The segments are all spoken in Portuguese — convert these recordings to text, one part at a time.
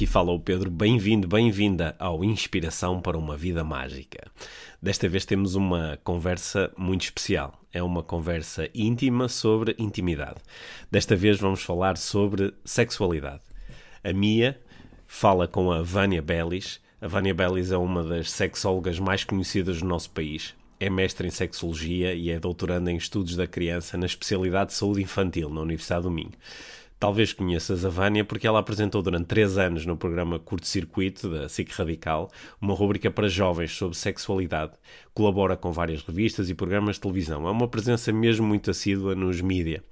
Aqui fala o Pedro. Bem-vindo, bem-vinda ao Inspiração para uma Vida Mágica. Desta vez temos uma conversa muito especial. É uma conversa íntima sobre intimidade. Desta vez vamos falar sobre sexualidade. A Mia fala com a Vânia Bellis. A Vânia Bellis é uma das sexólogas mais conhecidas do nosso país. É mestre em sexologia e é doutoranda em estudos da criança na especialidade de saúde infantil na Universidade do Minho. Talvez conheças a Vânia porque ela apresentou durante três anos no programa Curto Circuito da SIC Radical uma rubrica para jovens sobre sexualidade. Colabora com várias revistas e programas de televisão. É uma presença mesmo muito assídua nos mídia.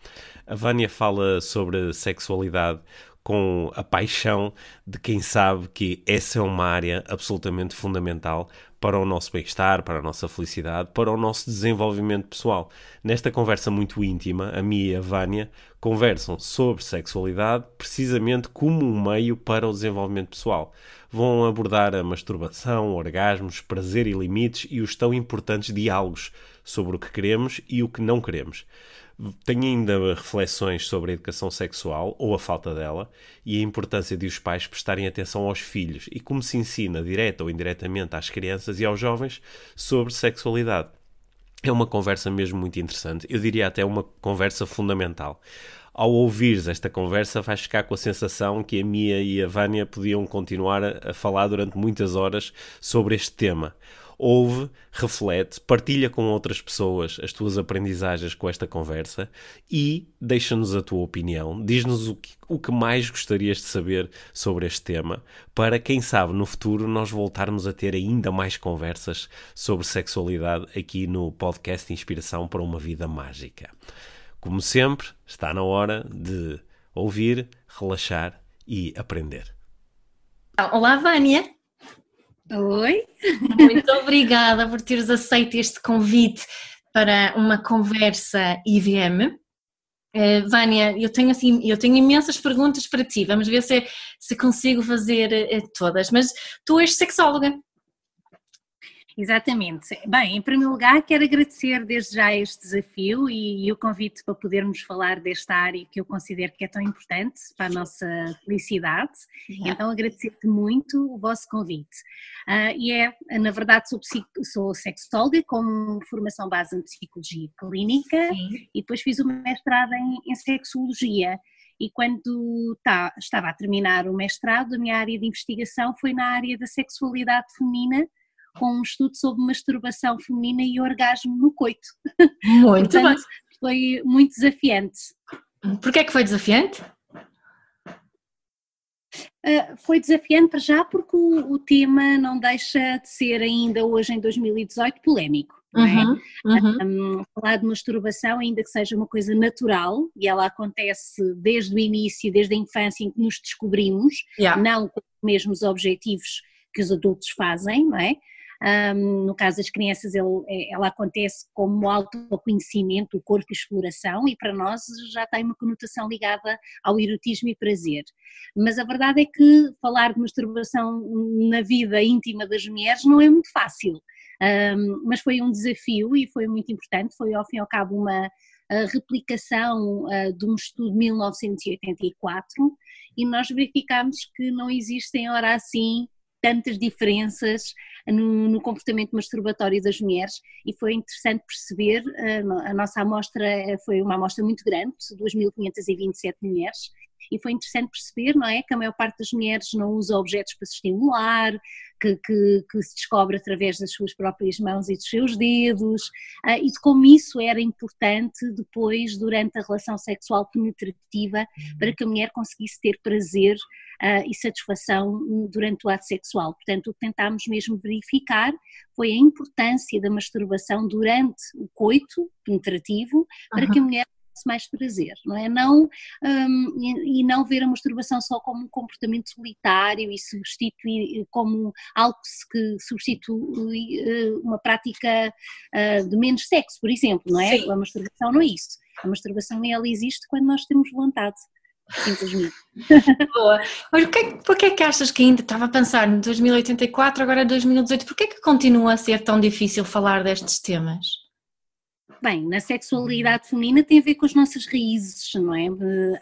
A Vânia fala sobre sexualidade com a paixão de quem sabe que essa é uma área absolutamente fundamental para o nosso bem-estar, para a nossa felicidade, para o nosso desenvolvimento pessoal. Nesta conversa muito íntima, a Mia e a Vânia conversam sobre sexualidade precisamente como um meio para o desenvolvimento pessoal. Vão abordar a masturbação, orgasmos, prazer e limites e os tão importantes diálogos sobre o que queremos e o que não queremos. Tenho ainda reflexões sobre a educação sexual ou a falta dela e a importância de os pais prestarem atenção aos filhos e como se ensina, direta ou indiretamente, às crianças e aos jovens sobre sexualidade. É uma conversa mesmo muito interessante, eu diria até uma conversa fundamental. Ao ouvires esta conversa, vais ficar com a sensação que a Mia e a Vânia podiam continuar a, falar durante muitas horas sobre este tema ouve, reflete, partilha com outras pessoas as tuas aprendizagens com esta conversa e deixa-nos a tua opinião, diz-nos o que, o que mais gostarias de saber sobre este tema, para quem sabe no futuro nós voltarmos a ter ainda mais conversas sobre sexualidade aqui no podcast Inspiração para uma Vida Mágica. Como sempre, está na hora de ouvir, relaxar e aprender. Olá, Vânia! Oi. Muito obrigada por teres aceito este convite para uma conversa IVM. Uh, eh, Vânia, eu tenho assim, eu tenho imensas perguntas para ti. Vamos ver se, se consigo fazer uh, todas. Mas tu és sexóloga, Exatamente. Bem, em primeiro lugar, quero agradecer desde já este desafio e, e, o convite para podermos falar desta área que eu considero que é tão importante para a nossa felicidade. Então, agradecer-te muito o vosso convite. Uh, e é, na verdade, sou, sou sexóloga com formação base em psicologia clínica Sim. e depois fiz o mestrado em, em sexologia. E quando tá, estava a terminar o mestrado, a minha área de investigação foi na área da sexualidade feminina com um estudo sobre masturbação feminina e orgasmo no coito. Muito Portanto, bem. Foi muito desafiante. Porquê é que foi desafiante? Uh, foi desafiante para já porque o, o, tema não deixa de ser ainda hoje em 2018 polémico. É? Uhum, uhum. Um, falar de masturbação, ainda que seja uma coisa natural, e ela acontece desde o início, desde a infância em que nos descobrimos, yeah. não com os mesmos objetivos que os adultos fazem, não é? Um, no caso das crianças, ele, é, ela acontece como autoconhecimento, o corpo e exploração, e para nós já tem uma conotação ligada ao erotismo e prazer. Mas a verdade é que falar de masturbação na vida íntima das mulheres não é muito fácil. Um, mas foi um desafio e foi muito importante, foi ao fim e ao cabo uma replicação uh, de um estudo de 1984 e nós verificamos que não existem, ora assim, tantas diferenças no, no, comportamento masturbatório das mulheres e foi interessante perceber, eh, a nossa amostra eh, foi uma amostra muito grande, 2.527 mulheres, e foi interessante perceber, não é, que a maior parte das mulheres não usa objetos para se estimular, que, que, que se descobre através das suas próprias mãos e dos seus dedos, uh, e de como isso era importante depois, durante a relação sexual penetrativa, para que a mulher conseguisse ter prazer uh, e satisfação durante o ato sexual. Portanto, o que tentámos mesmo verificar foi a importância da masturbação durante o coito penetrativo, para uhum. que a mulher mais prazer, não é? Não, um, e, e, não ver a masturbação só como um comportamento solitário e substituir como algo que substitui uh, uma prática uh, de menos sexo, por exemplo, não é? Sim. A masturbação não é isso. A masturbação ela existe quando nós temos vontade simplesmente. Boa. Mas porquê, é que achas que ainda estava a pensar em 2084, agora 2018, porquê é que continua a ser tão difícil falar destes temas? Bem, na sexualidade feminina tem a ver com as nossas raízes, não é?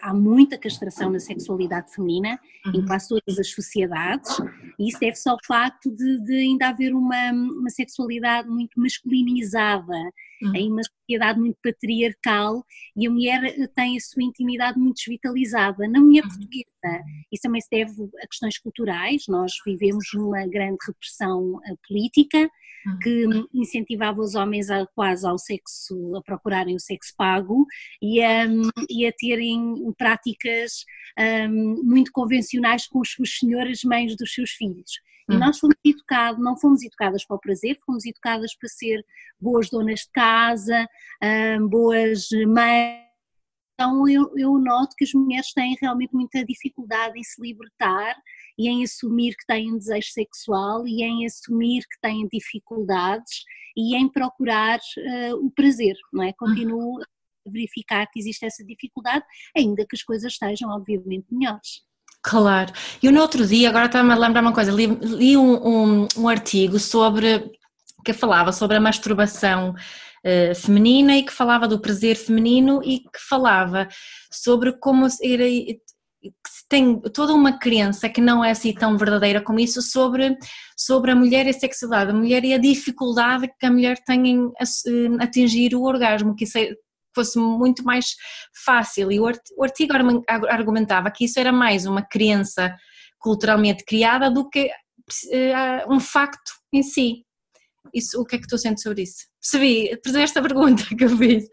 Há muita castração na sexualidade feminina uhum. em quase todas as sociedades e isso deve-se ao facto de, de, ainda haver uma, uma sexualidade muito masculinizada, uhum. em sociedade muito patriarcal e a mulher tem a sua intimidade muito desvitalizada. Na mulher uhum. portuguesa, isso também se deve a questões culturais, nós vivemos numa grande repressão eh, política, que incentivava os homens a, quase ao sexo, a procurarem o sexo pago e a, e a terem práticas um, muito convencionais com as suas senhoras mães dos seus filhos. E hum. nós fomos educados, não fomos educadas para o prazer, fomos educadas para ser boas donas de casa, um, boas mães então eu, eu, noto que as mulheres têm realmente muita dificuldade em se libertar e em assumir que têm um desejo sexual e em assumir que têm dificuldades e em procurar uh, o prazer, não é? Continuo a verificar que existe essa dificuldade, ainda que as coisas estejam obviamente melhores. Claro. E no outro dia, agora estava-me a lembrar uma coisa, li, li um, um, um artigo sobre que falava sobre a masturbação uh, feminina e que falava do prazer feminino e que falava sobre como era, tem toda uma crença que não é assim tão verdadeira como isso sobre, sobre a mulher e a sexualidade, a mulher e a dificuldade que a mulher tem em eh, atingir o orgasmo, que isso é, fosse muito mais fácil. E o artigo argumentava que isso era mais uma crença culturalmente criada do que uh, um facto em si. Isso, o que é que tu sentes sobre isso? Percebi, percebi esta pergunta que eu fiz.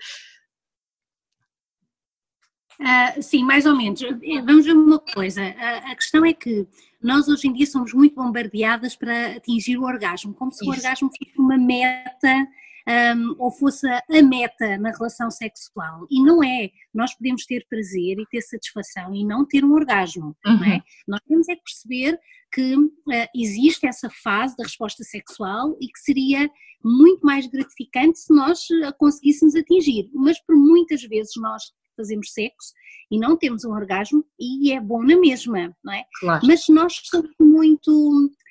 Uh, sim, mais ou menos. Eh, vamos ver uma coisa. Uh, a questão é que nós hoje em dia somos muito bombardeadas para atingir o orgasmo, como se Isso. o orgasmo fosse uma meta um, ou fosse a meta na relação sexual. E não é. Nós podemos ter prazer e ter satisfação e não ter um orgasmo. Uhum. Não é? Uhum. Nós temos é que perceber que uh, existe essa fase da resposta sexual e que seria muito mais gratificante se nós a conseguíssemos atingir. Mas por muitas vezes nós fazemos sexo e não temos um orgasmo e é bom na mesma, não é? Claro. Mas nós somos muito,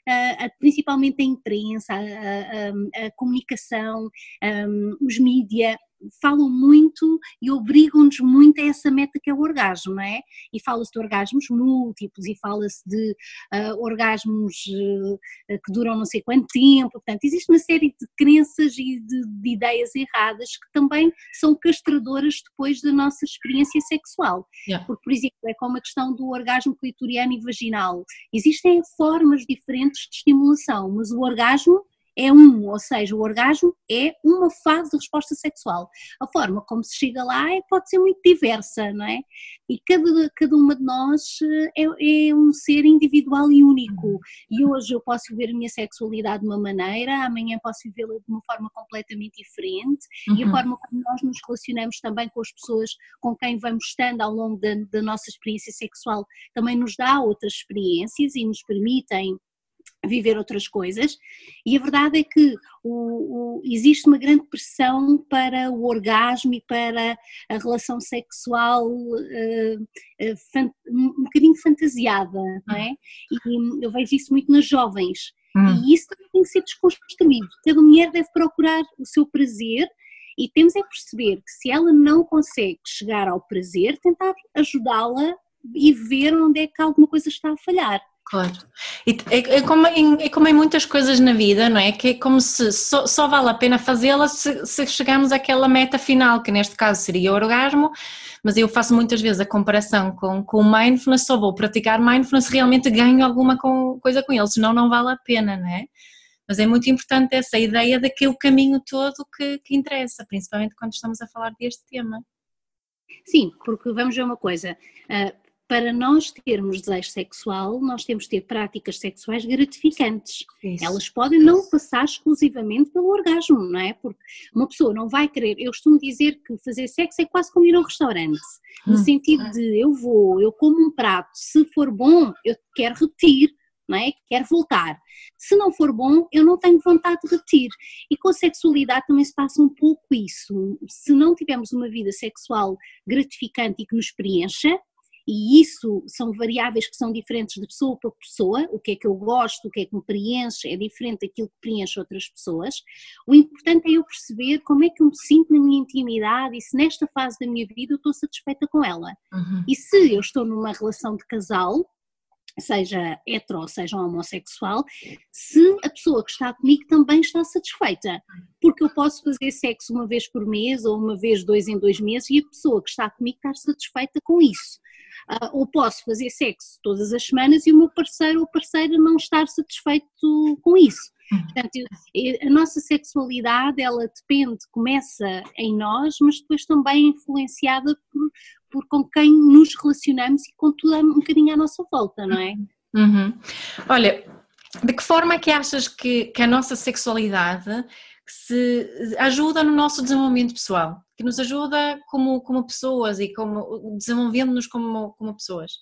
uh, principalmente a imprensa, a, a, a comunicação, um, os mídias, falam muito e obrigam-nos muito a essa meta que é o orgasmo, não é? E fala-se de orgasmos múltiplos e fala-se de uh, orgasmos uh, que duram não sei quanto tempo, portanto, existe uma série de crenças e de, de, ideias erradas que também são castradoras depois da nossa experiência sexual. Yeah. Porque, por exemplo, é como a questão do orgasmo clitoriano e vaginal. Existem formas diferentes de estimulação, mas o orgasmo é um, ou seja, o orgasmo é uma fase de resposta sexual. A forma como se chega lá é, pode ser muito diversa, não é? E cada, cada uma de nós eh, é, é um ser individual e único. E hoje eu posso viver a minha sexualidade de uma maneira, amanhã posso vivê-la de uma forma completamente diferente. Uhum. E a uhum. forma como nós nos relacionamos também com as pessoas com quem vamos estando ao longo da, da nossa experiência sexual também nos dá outras experiências e nos permitem viver outras coisas, e a verdade é que o, o, existe uma grande pressão para o orgasmo e para a relação sexual uh, uh, fan, um bocadinho fantasiada, não é? E eu vejo isso muito nas jovens, hum. e isso também tem que ser desconstruído. Cada mulher deve procurar o seu prazer e temos é perceber que se ela não consegue chegar ao prazer, tentar ajudá-la e ver onde é que alguma coisa está a falhar. Claro. É, é, como em, é como em muitas coisas na vida, não é? Que é como se só, só vale a pena fazê-la se, se chegarmos àquela meta final, que neste caso seria o orgasmo, mas eu faço muitas vezes a comparação com, com o mindfulness, só vou praticar mindfulness se realmente ganho alguma com, coisa com ele, senão não vale a pena, não é? Mas é muito importante essa ideia de que o caminho todo que, que interessa, principalmente quando estamos a falar deste tema. Sim, porque vamos ver uma coisa, uh, para nós termos desejo sexual, nós temos de ter práticas sexuais gratificantes. Isso. Elas podem não passar exclusivamente pelo orgasmo, não é? Porque uma pessoa não vai querer. Eu costumo dizer que fazer sexo é quase como ir a um restaurante, no hum. sentido de eu vou, eu como um prato, se for bom, eu quero repetir. Não é? Quero voltar. Se não for bom, eu não tenho vontade de repetir. E com a sexualidade também se passa um pouco isso. Se não tivermos uma vida sexual gratificante e que nos preencha, e isso são variáveis que são diferentes de pessoa para pessoa, o que é que eu gosto, o que é que me preenche, é diferente daquilo que preenche outras pessoas. O importante é eu perceber como é que eu me sinto na minha intimidade e se nesta fase da minha vida eu estou satisfeita com ela. Uhum. E se eu estou numa relação de casal, seja hetero, seja homossexual, se a pessoa que está comigo também está satisfeita. Porque eu posso fazer sexo uma vez por mês ou uma vez dois em dois meses e a pessoa que está comigo está satisfeita com isso. Uh, ou posso fazer sexo todas as semanas e o meu parceiro ou parceira não estar satisfeito com isso. Portanto, a nossa sexualidade, ela depende, começa em nós, mas depois também é influenciada por, por com quem nos relacionamos e com tudo um bocadinho à nossa volta, não é? Uhum. Olha, de que forma é que achas que, que a nossa sexualidade se ajuda no nosso desenvolvimento pessoal, que nos ajuda como, como pessoas e como desenvolvendo-nos como, como pessoas?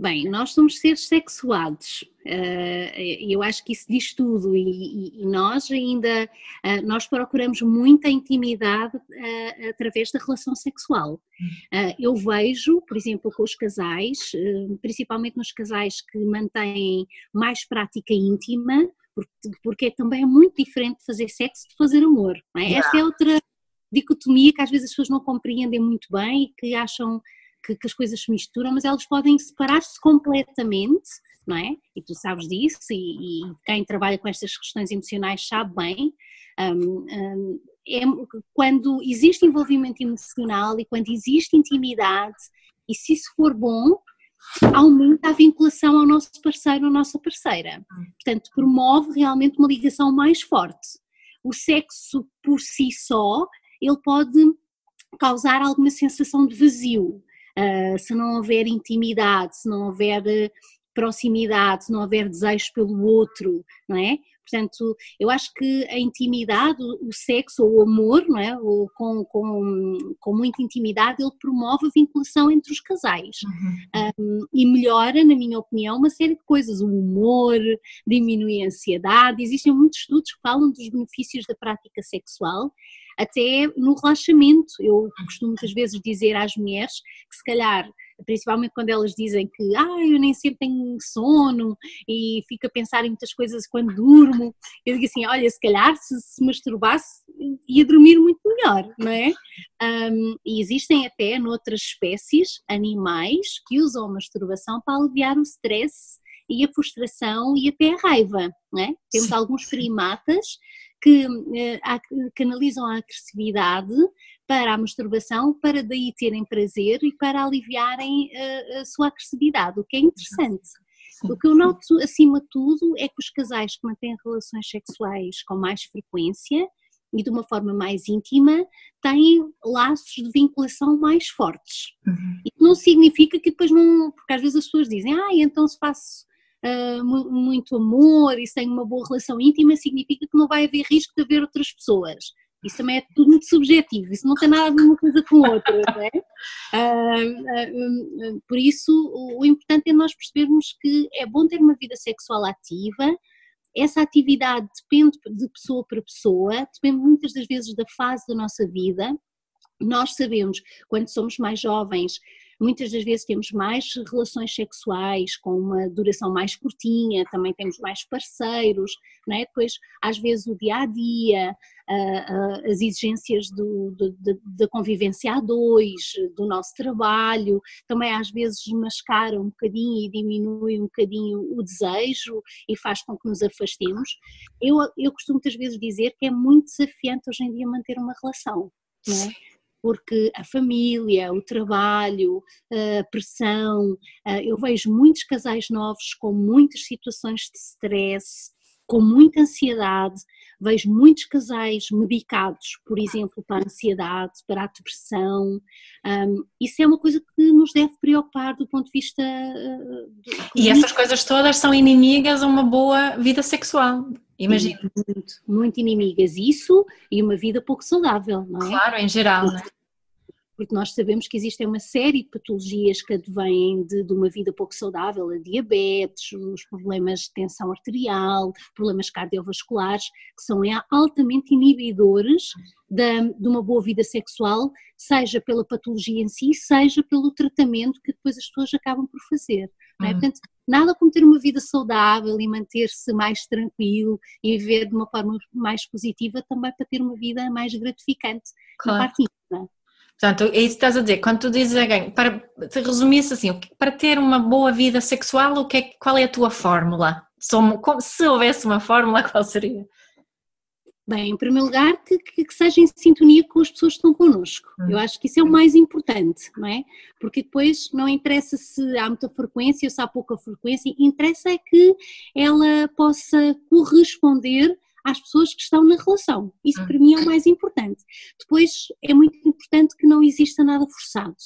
Bem, nós somos seres sexuados, eh, eu acho que isso diz tudo e, nós ainda, eh, nós procuramos muita intimidade eh, através da relação sexual. Eu vejo, por exemplo, com os casais, principalmente nos casais que mantêm mais prática íntima, porque também é muito diferente fazer sexo de fazer amor. É? Esta é outra dicotomia que às vezes as pessoas não compreendem muito bem e que acham que, que as coisas se misturam, mas elas podem separar-se completamente, não é? E tu sabes disso, e, e, quem trabalha com estas questões emocionais sabe bem. Um, um, é, quando existe envolvimento emocional e quando existe intimidade, e se isso for bom, aumenta a vinculação ao nosso parceiro ou nossa parceira. Portanto, promove realmente uma ligação mais forte. O sexo por si só, ele pode causar alguma sensação de vazio. Uh, se não houver intimidade, se não houver eh, proximidade, se não houver desejo pelo outro, não é? Portanto, eu acho que a intimidade, o sexo ou o amor, não é? Ou com, com, com muita intimidade, ele promove a vinculação entre os casais uhum. um, e melhora, na minha opinião, uma série de coisas. O humor, diminui a ansiedade. Existem muitos estudos que falam dos benefícios da prática sexual até no relaxamento. Eu costumo muitas vezes dizer às mulheres que se calhar principalmente quando elas dizem que ah, eu nem sempre tenho sono e fico a pensar em muitas coisas quando durmo. Eu digo assim: olha, se calhar se se masturbasse ia dormir muito melhor, não é? Um, e existem até noutras espécies animais que usam a masturbação para aliviar o stress e a frustração e até a raiva, não é? Temos Sim. alguns primatas que uh, canalizam a agressividade para a masturbação, para daí terem prazer e para aliviarem a, eh, a sua agressividade, o que é interessante. O que eu noto acima de tudo é que os casais que mantêm relações sexuais com mais frequência e de uma forma mais íntima têm laços de vinculação mais fortes. Uhum. E não significa que depois não. Porque às vezes as pessoas dizem, ah, então se faço uh, muito amor e se tenho uma boa relação íntima, significa que não vai haver risco de haver outras pessoas. Isso também é tudo muito subjetivo, isso não tem nada a ver uma coisa com outra, não é? Uh, uh, por isso, o, o importante é nós percebermos que é bom ter uma vida sexual ativa, essa atividade depende de pessoa para pessoa, depende muitas das vezes da fase da nossa vida. Nós sabemos, quando somos mais jovens, Muitas das vezes temos mais relações sexuais com uma duração mais curtinha, também temos mais parceiros, não é? depois às vezes o dia a dia, as exigências do, do, da convivência a dois, do nosso trabalho, também às vezes mascaram um bocadinho e diminui um bocadinho o desejo e faz com que nos afastemos. Eu, eu costumo muitas vezes dizer que é muito desafiante hoje em dia manter uma relação. É? Porque a família, o trabalho, a pressão, eu vejo muitos casais novos com muitas situações de stress, com muita ansiedade, vejo muitos casais medicados, por exemplo, para a ansiedade, para a depressão. Um, isso é uma coisa que nos deve preocupar do ponto de vista. Uh, e essas coisas todas são inimigas a uma boa vida sexual. Imagino. Muito, muito inimigas. Isso e uma vida pouco saudável, não é? Claro, em geral, não é? Porque nós sabemos que existem uma série de patologias que advêm de, de, uma vida pouco saudável, a diabetes, os problemas de tensão arterial, problemas cardiovasculares, que são altamente inibidores de, de uma boa vida sexual, seja pela patologia em si, seja pelo tratamento que depois as pessoas acabam por fazer. É? Uhum. Portanto, nada como ter uma vida saudável e manter-se mais tranquilo e viver de uma forma mais positiva também para ter uma vida mais gratificante claro. na parte íntima. Portanto, é isso que estás a dizer. Quando tu dizes alguém, para, se resumisse assim, para ter uma boa vida sexual, o que é, qual é a tua fórmula? Se houvesse uma fórmula, qual seria? Bem, em primeiro lugar, que, que, que, seja em sintonia com as pessoas que estão connosco. Hum. Eu acho que isso é o mais importante, não é? Porque depois não interessa se há muita frequência ou se há pouca frequência, interessa é que ela possa corresponder às pessoas que estão na relação. Isso para mim é o mais importante. Depois é muito importante que não exista nada forçado.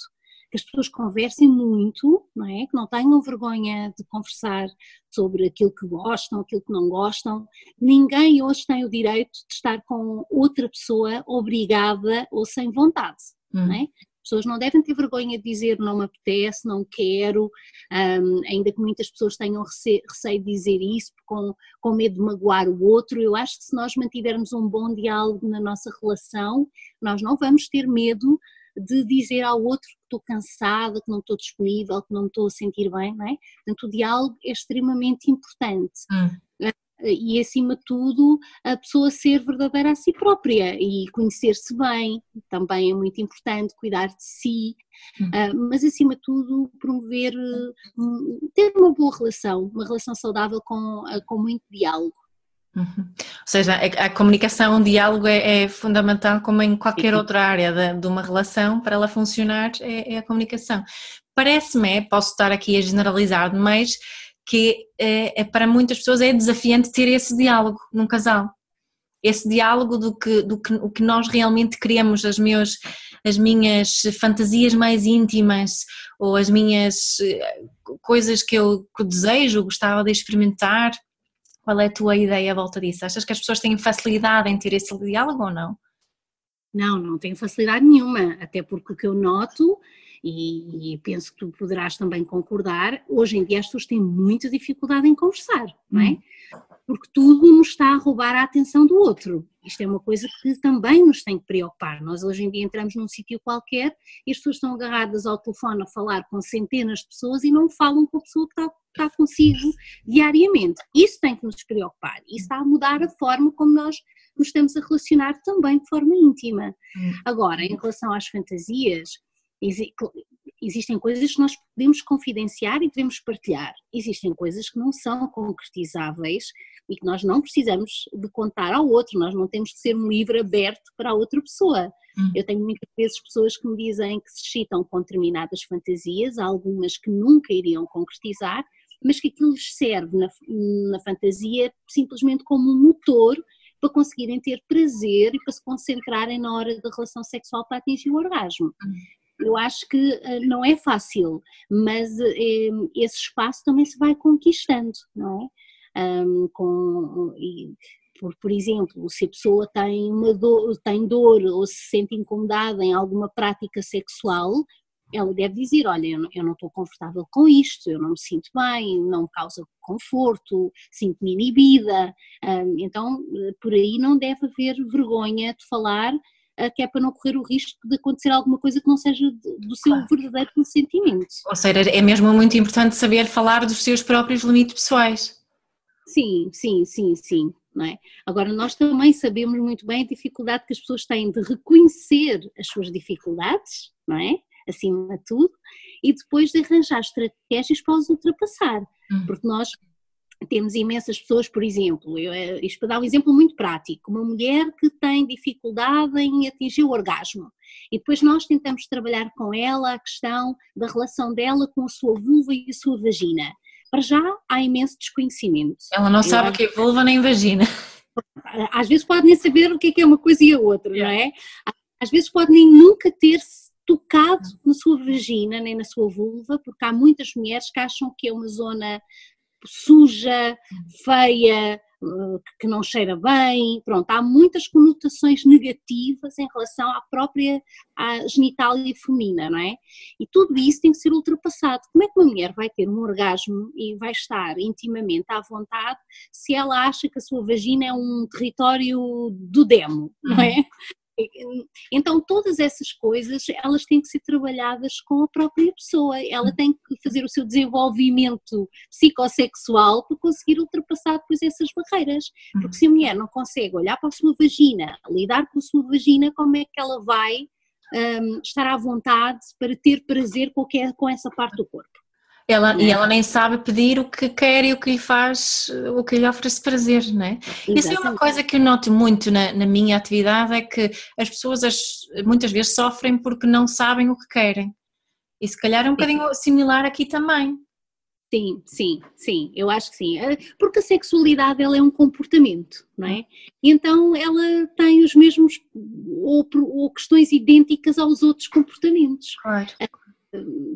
Que as pessoas conversem muito, não é? Que não tenham vergonha de conversar sobre aquilo que gostam, aquilo que não gostam. Ninguém hoje tem o direito de estar com outra pessoa obrigada ou sem vontade, não é? Pessoas não devem ter vergonha de dizer não me apetece, não quero, um, ainda que muitas pessoas tenham receio, receio de dizer isso com, com medo de magoar o outro. Eu acho que se nós mantivermos um bom diálogo na nossa relação, nós não vamos ter medo de dizer ao outro que estou cansada, que não estou disponível, que não me estou a sentir bem, não é? Portanto, o diálogo é extremamente importante. Hum e acima de tudo a pessoa ser verdadeira a si própria e conhecer-se bem, também é muito importante cuidar de si, uh, mas acima de tudo promover, uh, ter uma boa relação, uma relação saudável com, uh, com muito diálogo. Uhum. Ou seja, a, a, comunicação, o diálogo é, é, fundamental como em qualquer outra área de, de, uma relação, para ela funcionar é, é a comunicação. Parece-me, posso estar aqui a generalizar, mas que é, é, para muitas pessoas é desafiante ter esse diálogo num casal. Esse diálogo do que, do que, o que nós realmente queremos, as, meus, as minhas fantasias mais íntimas ou as minhas eh, coisas que eu, que desejo, gostava de experimentar. Qual é a tua ideia à volta disso? Achas que as pessoas têm facilidade em ter esse diálogo ou não? Não, não tenho facilidade nenhuma, até porque o que eu noto e, e, penso que tu poderás também concordar, hoje em dia as pessoas têm muita dificuldade em conversar, não é? Hum. Porque tudo nos está a roubar a atenção do outro. Isto é uma coisa que também nos tem que preocupar. Nós hoje em dia entramos num sítio qualquer e as pessoas estão agarradas ao telefone a falar com centenas de pessoas e não falam com a pessoa que está, está consigo diariamente. Isso tem que nos preocupar. Isso está a mudar a forma como nós nos estamos a relacionar também de forma íntima. Hum. Agora, em relação às fantasias, existem coisas que nós podemos confidenciar e devemos partilhar. Existem coisas que não são concretizáveis e que nós não precisamos de contar ao outro, nós não temos que ser um livro aberto para a outra pessoa. Hum. Eu tenho muitas vezes pessoas que me dizem que se excitam com determinadas fantasias, algumas que nunca iriam concretizar, mas que aquilo lhes serve na, na fantasia simplesmente como um motor para conseguirem ter prazer e para se concentrarem na hora da relação sexual para atingir o orgasmo. Hum eu acho que eh, não é fácil, mas eh, esse espaço também se vai conquistando, não é? Um, com, por, por exemplo, se a pessoa tem, uma dor, tem dor ou se sente incomodada em alguma prática sexual, ela deve dizer, olha, eu não, eu não estou confortável com isto, eu não me sinto bem, não me causa conforto, sinto-me inibida, um, então eh, por aí não deve haver vergonha de falar que é para não correr o risco de acontecer alguma coisa que não seja do seu claro. verdadeiro sentimento. Ou seja, é mesmo muito importante saber falar dos seus próprios limites pessoais. Sim, sim, sim, sim. Não é? Agora, nós também sabemos muito bem a dificuldade que as pessoas têm de reconhecer as suas dificuldades, não é? Acima de tudo, e depois de arranjar estratégias para os ultrapassar. Hum. Porque nós temos imensas pessoas, por exemplo, eu, eh, isto para dar um exemplo muito prático, uma mulher que tem dificuldade em atingir o orgasmo e depois nós tentamos trabalhar com ela a questão da relação dela com a sua vulva e a sua vagina. Para já há imenso desconhecimento. Ela não sabe o que é vulva nem vagina. Às vezes pode nem saber o que é, que é uma coisa e a outra, yeah. não é? Às vezes pode nem nunca ter tocado na sua vagina nem na sua vulva, porque há muitas mulheres que acham que é uma zona suja, feia, eh, que não cheira bem, pronto, há muitas conotações negativas em relação à própria à genitália feminina, não é? E tudo isso tem que ser ultrapassado. Como é que uma mulher vai ter um orgasmo e vai estar intimamente à vontade se ela acha que a sua vagina é um território do demo, não é? Então todas essas coisas elas têm que ser trabalhadas com a própria pessoa, ela tem que fazer o seu desenvolvimento psicossexual para conseguir ultrapassar depois essas barreiras, porque se a mulher não consegue olhar para a sua vagina, lidar com a sua vagina, como é que ela vai um, estar à vontade para ter prazer com, é, com essa parte do corpo? Ela, E ela nem sabe pedir o que quer e o que lhe faz, o que lhe oferece prazer, não é? Isso é uma coisa que eu noto muito na, na minha atividade, é que as pessoas as, muitas vezes sofrem porque não sabem o que querem. E se calhar é um bocadinho similar aqui também. Sim, sim, sim, eu acho que sim. Eh, porque a sexualidade ela é um comportamento, não é? Então ela tem os mesmos ou, ou questões idênticas aos outros comportamentos. Claro.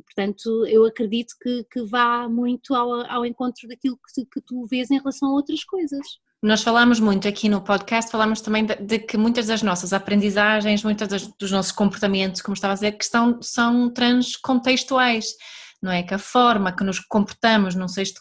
Portanto, eu acredito que, que vá muito ao, ao encontro daquilo que, que tu vês em relação a outras coisas. Nós falamos muito aqui no podcast, falamos também de, de que muitas das nossas aprendizagens, muitos dos nossos comportamentos, como estava a dizer, que estão, são transcontextuais não é? Que a forma que nos comportamos num certo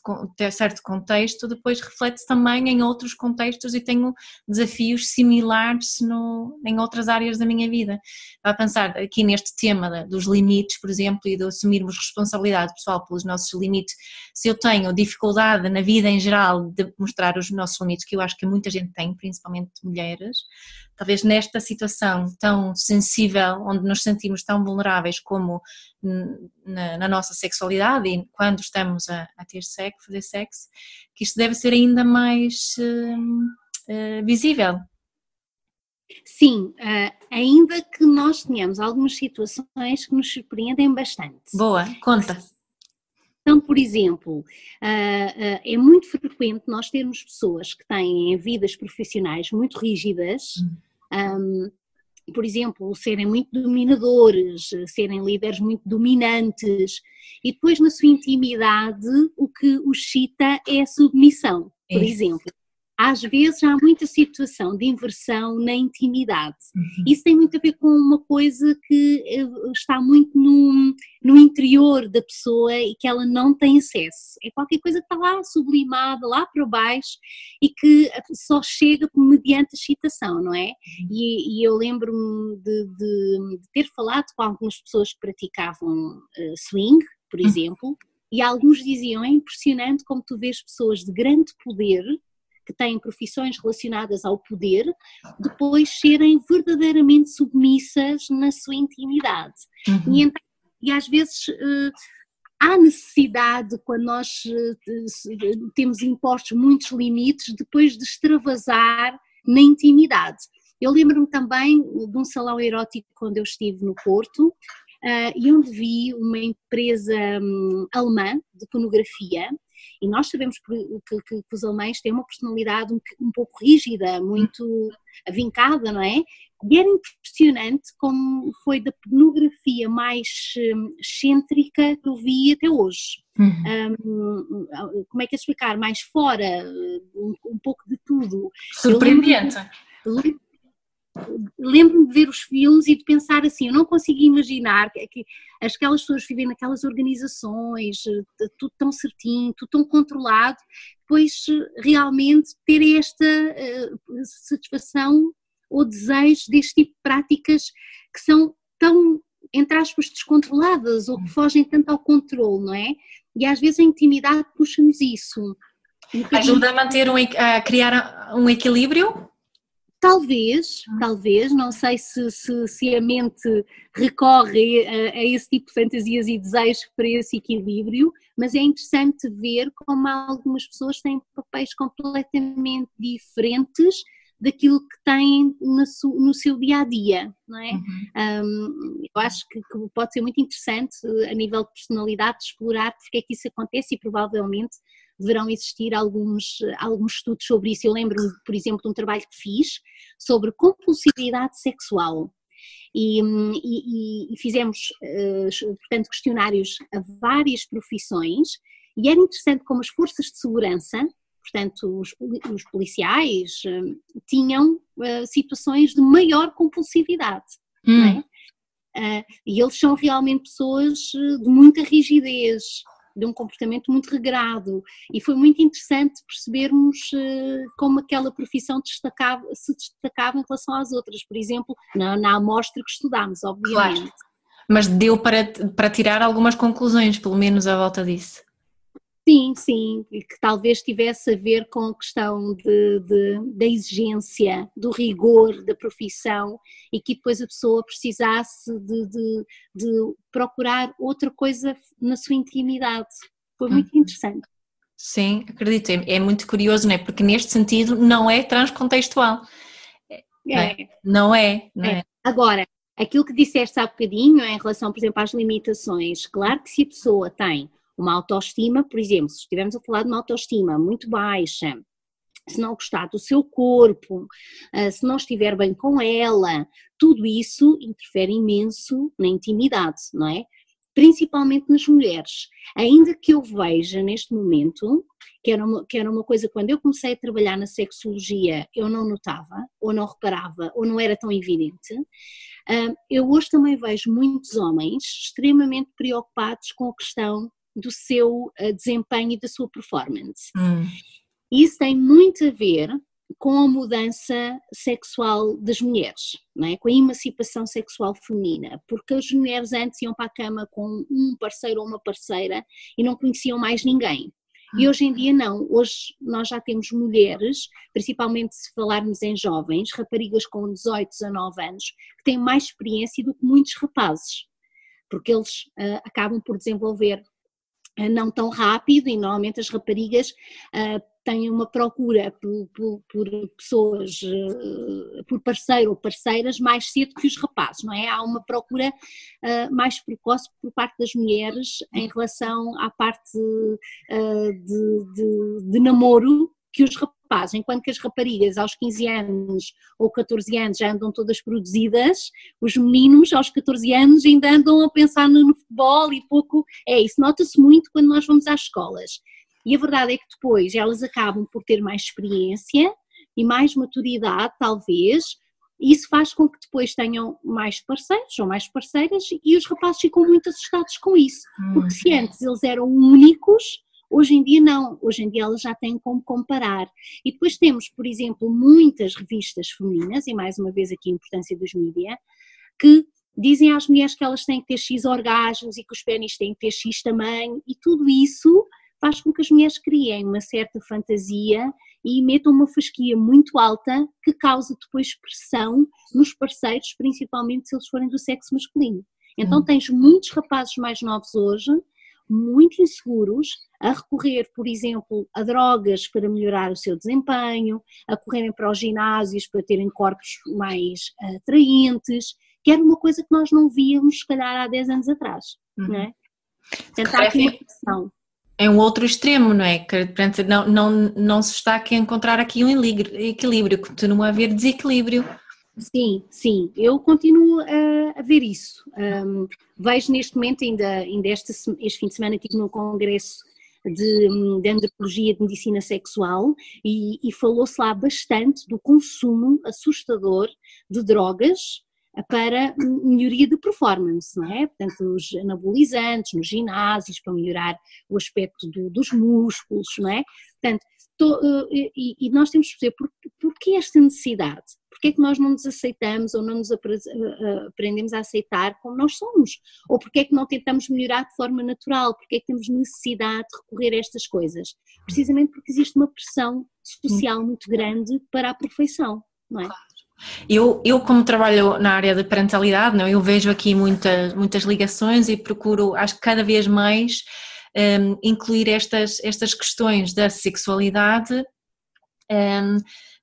contexto depois reflete-se também em outros contextos e tenho desafios similares no, em outras áreas da minha vida. A pensar aqui neste tema dos limites, por exemplo, e de assumirmos responsabilidade pessoal pelos nossos limites, se eu tenho dificuldade na vida em geral de mostrar os nossos limites, que eu acho que muita gente tem, principalmente mulheres, talvez nesta situação tão sensível, onde nos sentimos tão vulneráveis como na, na nossa sexualidade e quando estamos a, a, ter sexo, fazer sexo, que isto deve ser ainda mais uh, uh, visível. Sim, uh, ainda que nós tenhamos algumas situações que nos surpreendem bastante. Boa, conta. Então, por exemplo, é muito frequente nós termos pessoas que têm vidas profissionais muito rígidas, hum um, por exemplo, serem muito dominadores, serem líderes muito dominantes, e depois na sua intimidade o que os cita é a submissão, por Isso. exemplo às vezes há muita situação de inversão na intimidade. Uhum. Isso tem muito a ver com uma coisa que eh, está muito no, no interior da pessoa e que ela não tem acesso. É qualquer coisa que está lá sublimada, lá para baixo e que só chega mediante a excitação, não é? Uhum. E, e, eu lembro-me de, de, de, ter falado com algumas pessoas que praticavam uh, swing, por uhum. exemplo, e alguns diziam: é impressionante como tu vês pessoas de grande poder que têm profissões relacionadas ao poder, depois serem verdadeiramente submissas na sua intimidade. Uhum. E, então, e às vezes uh, há necessidade, quando nós uh, temos impostos muitos limites, depois de extravasar na intimidade. Eu lembro-me também de um salão erótico quando eu estive no Porto, e onde vi uma empresa um, alemã de pornografia e nós sabemos que, que, que os alemães têm uma personalidade um, um, pouco rígida, muito avincada, não é? E era impressionante como foi da pornografia mais um, excêntrica que eu vi até hoje. Uhum. Um, como é que é explicar? Mais fora, um, um pouco de tudo. Surpreendente lembro-me de ver os filmes e de pensar assim, eu não consigo imaginar que, que aquelas pessoas vivem naquelas organizações, eh, tudo tão certinho, tudo tão controlado, depois eh, realmente ter esta uh, satisfação ou desejo deste tipo de práticas que são tão, entre aspas, descontroladas ou que fogem tanto ao controle, não é? E às vezes a intimidade puxa-nos isso. Ajuda a manter um, a criar um equilíbrio Talvez, talvez, não sei se, se, se a mente recorre a, a, esse tipo de fantasias e desejos para esse equilíbrio, mas é interessante ver como algumas pessoas têm papéis completamente diferentes daquilo que têm no, no seu dia a dia, não é? Uhum. Um, eu acho que, que, pode ser muito interessante a nível de personalidade explorar porque é que isso acontece e provavelmente deverão existir alguns, alguns estudos sobre isso. Eu lembro-me, por exemplo, de um trabalho que fiz sobre compulsividade sexual. E, e, e, fizemos, eh, portanto, questionários a várias profissões e era interessante como as forças de segurança, portanto, os, os policiais, eh, tinham uh, situações de maior compulsividade, hum. não é? Uh, e eles são realmente pessoas de muita rigidez, de um comportamento muito regrado e foi muito interessante percebermos uh, como aquela profissão destacava, se destacava em relação às outras, por exemplo, na, na amostra que estudámos, obviamente. Claro. Mas deu para, para tirar algumas conclusões, pelo menos à volta disso. Sim, sim, que talvez tivesse a ver com a questão de, de, da exigência, do rigor da profissão e que depois a pessoa precisasse de, de, de procurar outra coisa na sua intimidade. Foi muito uhum. interessante. Sim, acredito, é, é, muito curioso, não é? Porque neste sentido não é transcontextual. É. Não é, não é. Não é. é. Agora, aquilo que disseste há bocadinho em relação, por exemplo, às limitações, claro que se a pessoa tem uma autoestima, por exemplo, se estivermos a falar de uma autoestima muito baixa, se não gostar do seu corpo, ah, se não estiver bem com ela, tudo isso interfere imenso na intimidade, não é? Principalmente nas mulheres. Ainda que eu veja neste momento, que era, uma, que era uma coisa quando eu comecei a trabalhar na sexologia eu não notava, ou não reparava, ou não era tão evidente, ah, eu hoje também vejo muitos homens extremamente preocupados com a questão do seu uh, desempenho e da sua performance. Hum. Isso tem muito a ver com a mudança sexual das mulheres, não é? com a emancipação sexual feminina, porque as mulheres antes iam para a cama com um parceiro ou uma parceira e não conheciam mais ninguém. E hum. hoje em dia não, hoje nós já temos mulheres, principalmente se falarmos em jovens, raparigas com 18, 19 anos, que têm mais experiência do que muitos rapazes, porque eles uh, acabam por desenvolver não tão rápido e normalmente as raparigas uh, têm uma procura por, por, por pessoas, uh, por parceiro ou parceiras mais cedo que os rapazes, não é? Há uma procura uh, mais precoce por parte das mulheres em relação à parte de, de, de namoro que os rapazes, enquanto que as raparigas aos 15 anos ou 14 anos já andam todas produzidas, os meninos aos 14 anos ainda andam a pensar no, no futebol e pouco, é isso, nota-se muito quando nós vamos às escolas. E a verdade é que depois elas acabam por ter mais experiência e mais maturidade, talvez, isso faz com que depois tenham mais parceiros ou mais parceiras e os rapazes ficam muito assustados com isso, porque se antes eles eram únicos, Hoje em dia não, hoje em dia elas já têm como comparar. E depois temos, por exemplo, muitas revistas femininas, e mais uma vez aqui a importância dos mídias, que dizem às mulheres que elas têm que ter X orgasmos e que os pênis têm que ter X tamanho, e tudo isso faz com que as mulheres criem uma certa fantasia e metam uma fasquia muito alta que causa depois pressão nos parceiros, principalmente se eles forem do sexo masculino. Então hum. tens muitos rapazes mais novos hoje muito inseguros a recorrer, por exemplo, a drogas para melhorar o seu desempenho, a correrem para os ginásios para terem corpos mais atraentes, que era uma coisa que nós não víamos, se calhar, há 10 anos atrás, uhum. não é? Tentar aqui uma pressão. É um outro extremo, não é? Que, não, não, não se está aqui a encontrar aqui um equilíbrio, continua a haver desequilíbrio. Sim, sim, eu continuo a, a ver isso. Um, vejo neste momento, ainda, ainda este, este fim de semana, tive num congresso de, de antropologia de medicina sexual e, e falou-se lá bastante do consumo assustador de drogas para melhoria de performance, não é? Portanto, os anabolizantes nos ginásios para melhorar o aspecto do, dos músculos, não é? Portanto, to, eh, e, e, nós temos que perceber por, por esta necessidade? Porquê é que nós não nos aceitamos ou não nos eh, eh, aprendemos a aceitar como nós somos? Ou porquê é que não tentamos melhorar de forma natural? Porquê é que temos necessidade de recorrer a estas coisas? Precisamente porque existe uma pressão social muito grande para a perfeição, não é? Eu, eu como trabalho na área de parentalidade, não, eu vejo aqui muitas, muitas ligações e procuro, acho que cada vez mais um, incluir estas, estas questões da sexualidade um,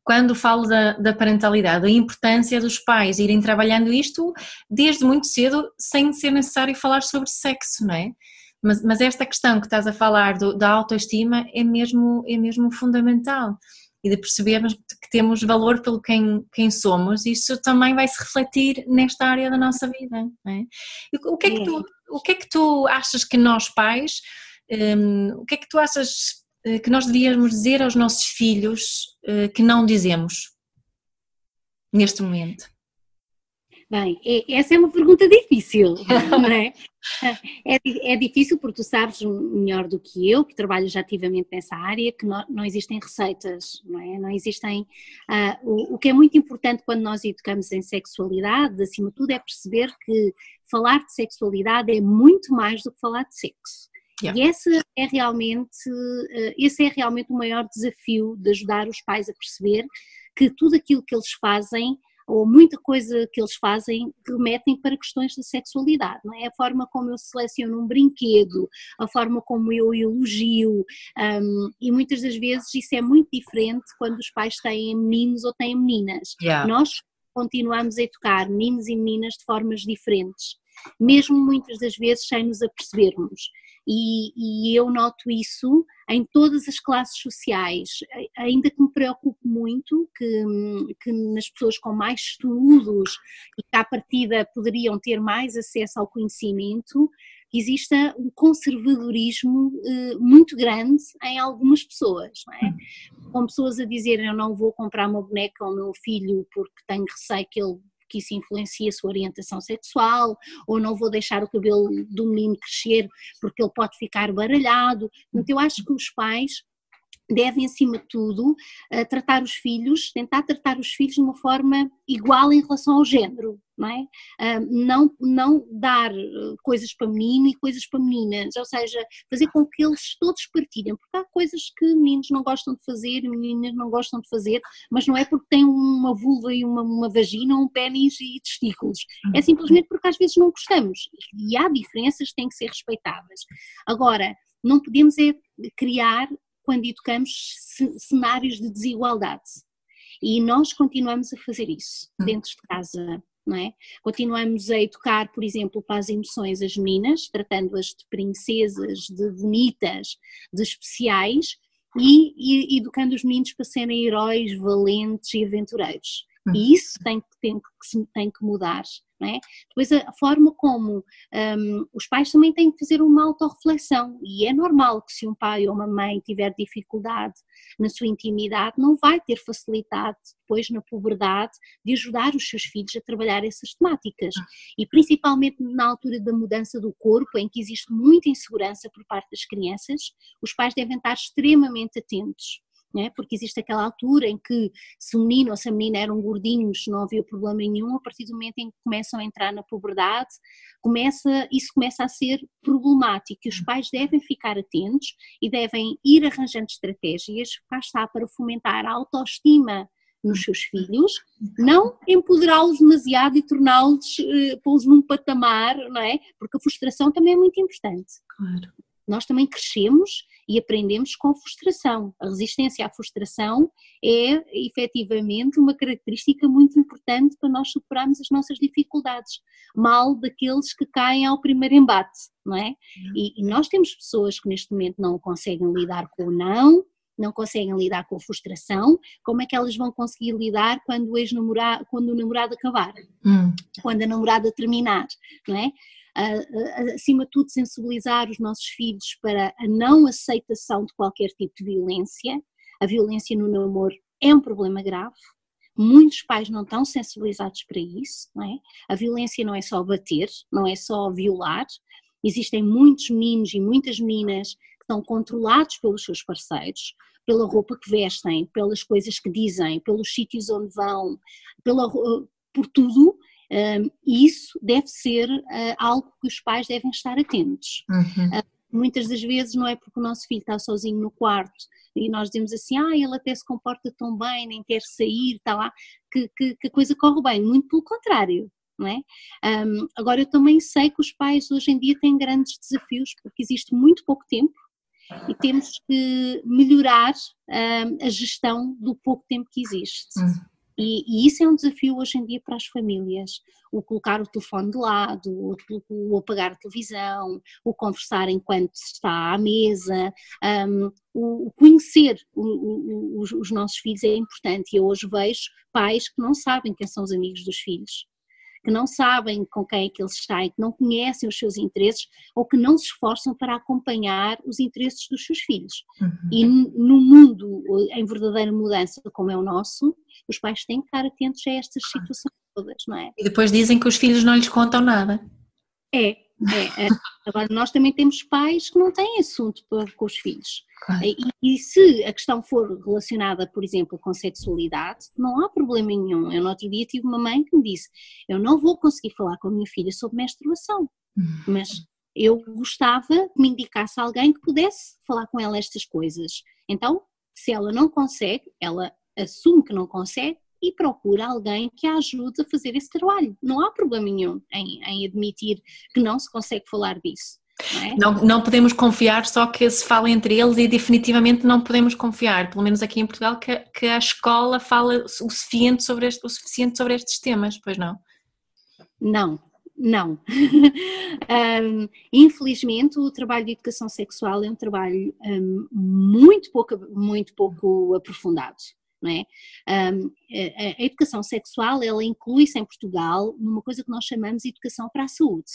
quando falo da, da, parentalidade, a importância dos pais irem trabalhando isto desde muito cedo, sem ser necessário falar sobre sexo, não é? Mas, mas esta questão que estás a falar do, da autoestima é mesmo, é mesmo fundamental e de percebermos que temos valor pelo quem, quem somos, isso também vai se refletir nesta área da nossa vida. É? O, que é que tu, o que é que tu achas que nós pais, um, o que é que tu achas eh, que nós devíamos dizer aos nossos filhos uh, que não dizemos neste momento? Bem, é, essa é uma pergunta difícil, não é? é? É difícil porque tu sabes melhor do que eu, que trabalho já ativamente nessa área, que não, não existem receitas, não é? Não existem. Uh, o, o que é muito importante quando nós educamos em sexualidade, acima de tudo, é perceber que falar de sexualidade é muito mais do que falar de sexo. Yeah. E esse é realmente, uh, esse é realmente o maior desafio de ajudar os pais a perceber que tudo aquilo que eles fazem ou muita coisa que eles fazem remetem para questões da sexualidade, não é? A forma como eu seleciono um brinquedo, a forma como eu elogio, um, e muitas das vezes isso é muito diferente quando os pais têm meninos ou têm meninas. Yeah. Nós continuamos a educar meninos e meninas de formas diferentes, mesmo muitas das vezes sem nos apercebermos e, e, eu noto isso em todas as classes sociais, ainda que me preocupe muito que, que nas pessoas com mais estudos e que à partida poderiam ter mais acesso ao conhecimento, exista um conservadorismo uh, muito grande em algumas pessoas, é? Hum. Com pessoas a dizerem eu não vou comprar uma boneca ao meu filho porque tenho receio que ele que isso influencia a sua orientação sexual, ou não vou deixar o cabelo do menino crescer porque ele pode ficar baralhado. Então, eu acho que os pais devem, acima de tudo, eh, tratar os filhos, tentar tratar os filhos de uma forma igual em relação ao género, não é? Ah, não, não dar eh, coisas para menino e coisas para meninas, ou seja, fazer com que eles todos partilhem, porque há coisas que meninos não gostam de fazer e meninas não gostam de fazer, mas não é porque têm uma vulva e uma, uma vagina, um pênis e testículos, é simplesmente porque às vezes não gostamos, e há diferenças que têm que ser respeitadas. Agora, não podemos é criar quando educamos cenários de desigualdade. E nós continuamos a fazer isso hum. dentro de casa, não é? Continuamos a educar, por exemplo, para as emoções as meninas, tratando-as de princesas, de bonitas, de especiais, e, e educando os meninos para serem heróis, valentes e aventureiros. E uhum. isso tem, tem, tem que mudar. É? Depois a forma como um, os pais também têm que fazer uma autorreflexão e é normal que se um pai ou uma mãe tiver dificuldade na sua intimidade não vai ter facilidade depois na puberdade de ajudar os seus filhos a trabalhar essas temáticas e principalmente na altura da mudança do corpo em que existe muita insegurança por parte das crianças os pais devem estar extremamente atentos né? porque existe aquela altura em que se o menino ou se a menina eram gordinhos não havia problema nenhum, a partir do momento em que começam a entrar na puberdade, começa, isso começa a ser problemático e os hum. pais devem ficar atentos e devem ir arranjando estratégias, cá está, para fomentar a autoestima nos seus filhos, não empoderá-los demasiado e torná-los, uh, pô-los num patamar, não é? Porque a frustração também é muito importante. Claro. Nós também crescemos e aprendemos com frustração. A resistência à frustração é efetivamente uma característica muito importante para nós superarmos as nossas dificuldades. Mal daqueles que caem ao primeiro embate, não é? E, e nós temos pessoas que neste momento não conseguem lidar com o não, não conseguem lidar com a frustração, como é que elas vão conseguir lidar quando o ex-namorado, quando o namorado acabar, hum. quando a namorada terminar, não é? Acima de tudo, sensibilizar os nossos filhos para a não aceitação de qualquer tipo de violência. A violência no namoro é um problema grave. Muitos pais não estão sensibilizados para isso, não é? A violência não é só bater, não é só violar. Existem muitos meninos e muitas meninas que estão controlados pelos seus parceiros, pela roupa que vestem, pelas coisas que dizem, pelos sítios onde vão, pela, por tudo um, isso deve ser uh, algo que os pais devem estar atentos. Uhum. Uh, muitas das vezes não é porque o nosso filho está sozinho no quarto e nós dizemos assim, ah, ele até se comporta tão bem, nem quer sair, está lá, que, que, que a coisa corre bem. Muito pelo contrário. Não é? Um, agora eu também sei que os pais hoje em dia têm grandes desafios porque existe muito pouco tempo e temos que melhorar uh, a gestão do pouco tempo que existe. Uhum. E, e, isso é um desafio hoje em dia para as famílias. O colocar o telefone de lado, o, o apagar a televisão, o conversar enquanto se está à mesa, um, o, o, conhecer o, os, os nossos filhos é importante. E eu hoje vejo pais que não sabem quem são os amigos dos filhos que não sabem com quem é que eles estão, que não conhecem os seus interesses ou que não se esforçam para acompanhar os interesses dos seus filhos. Uhum. E no mundo em verdadeira mudança como é o nosso, os pais têm que estar atentos a estas situações todas, não é? E depois dizem que os filhos não lhes contam nada. É, é, é. Agora, nós também temos pais que não têm assunto com os filhos. Claro. E, e, se a questão for relacionada, por exemplo, com sexualidade, não há problema nenhum. Eu no outro dia tive uma mãe que me disse: Eu não vou conseguir falar com a minha filha sobre menstruação, hum. mas eu gostava que me indicasse alguém que pudesse falar com ela estas coisas. Então, se ela não consegue, ela assume que não consegue, e procura alguém que a ajude a fazer esse trabalho. Não há problema nenhum em, em admitir que não se consegue falar disso. Não, é? não, não, podemos confiar só que se fala entre eles e definitivamente não podemos confiar, pelo menos aqui em Portugal, que, que a escola fala o suficiente, sobre este, o suficiente sobre estes temas, pois não? Não, não. um, infelizmente, o trabalho de educação sexual é um trabalho um, muito, pouco, muito pouco aprofundado. Não é? A, educação sexual ela inclui-se em Portugal numa coisa que nós chamamos de educação para a saúde.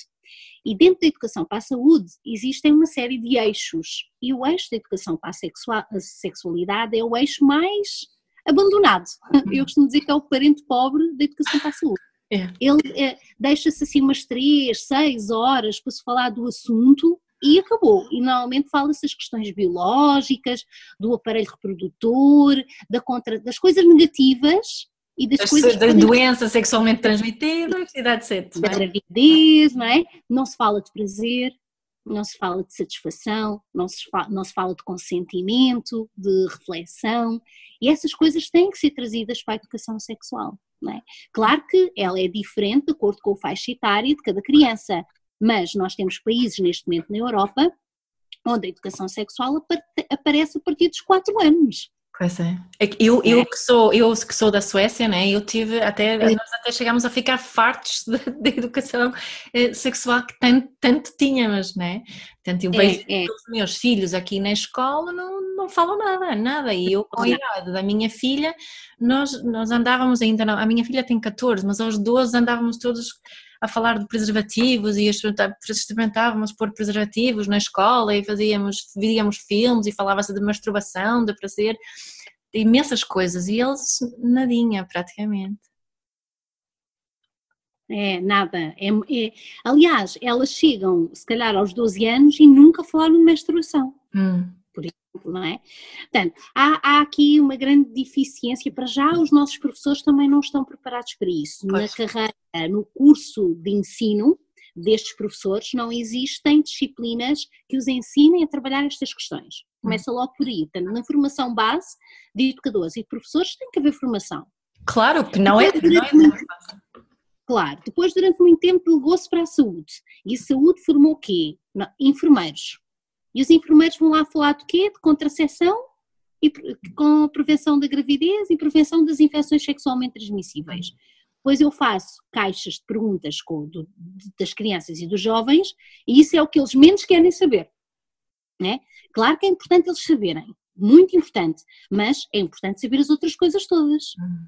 E dentro da educação para a saúde existem uma série de eixos. E o eixo da educação para a, sexual, a sexualidade é o eixo mais abandonado. Eu costumo dizer que é o parente pobre da educação para a saúde. É. Ele é, deixa-se assim umas três, seis horas para se falar do assunto e acabou. E normalmente fala-se das questões biológicas, do aparelho reprodutor, da contra, das coisas negativas e das, das coisas. Das doenças sexualmente transmitidas, etc. Da é? gravidez, não é? Não se fala de prazer, não se fala de satisfação, não se fala, não se fala de consentimento, de reflexão, e essas coisas têm que ser trazidas para a educação sexual. É? Claro que ela é diferente de acordo com a faixa etária de cada criança, mas nós temos países neste momento na Europa onde a educação sexual aparece a partir dos 4 anos. Pois é. é eu, eu, é. que sou, eu que sou da Suécia, né, eu tive até, é. nós até chegámos a ficar fartos da educação eh, sexual que tanto, tanto tínhamos, né? Portanto, eu vejo é, é. os meus filhos aqui na escola não, não falam nada, nada. E eu, com a idade da minha filha, nós, nós andávamos ainda, não, a minha filha tem 14, mas aos 12 andávamos todos a falar de preservativos e experimentávamos pôr preservativos na escola e fazíamos, víamos filmes e falava-se de masturbação, de prazer, de imensas coisas e eles nadinha praticamente. É, nada. É, é, aliás, elas chegam, se calhar, aos 12 anos e nunca falaram de menstruação. Hum não é? Portanto, há, há, aqui uma grande deficiência, para já os nossos professores também não estão preparados para isso. Pois. Na carreira, no curso de ensino destes professores, não existem disciplinas que os ensinem a trabalhar estas questões. Começa logo por aí. Portanto, na formação base de educadores e de professores tem que haver formação. Claro, que não é, não é fácil. Claro, depois durante muito tempo levou-se para a saúde. E a saúde formou o quê? Enfermeiros e os enfermeiros vão lá falar do quê? De contracepção e com prevenção da gravidez e prevenção das infecções sexualmente transmissíveis. Depois eu faço caixas de perguntas com, do, das crianças e dos jovens e isso é o que eles menos querem saber. Né? Claro que é importante eles saberem, muito importante, mas é importante saber as outras coisas todas. Hum.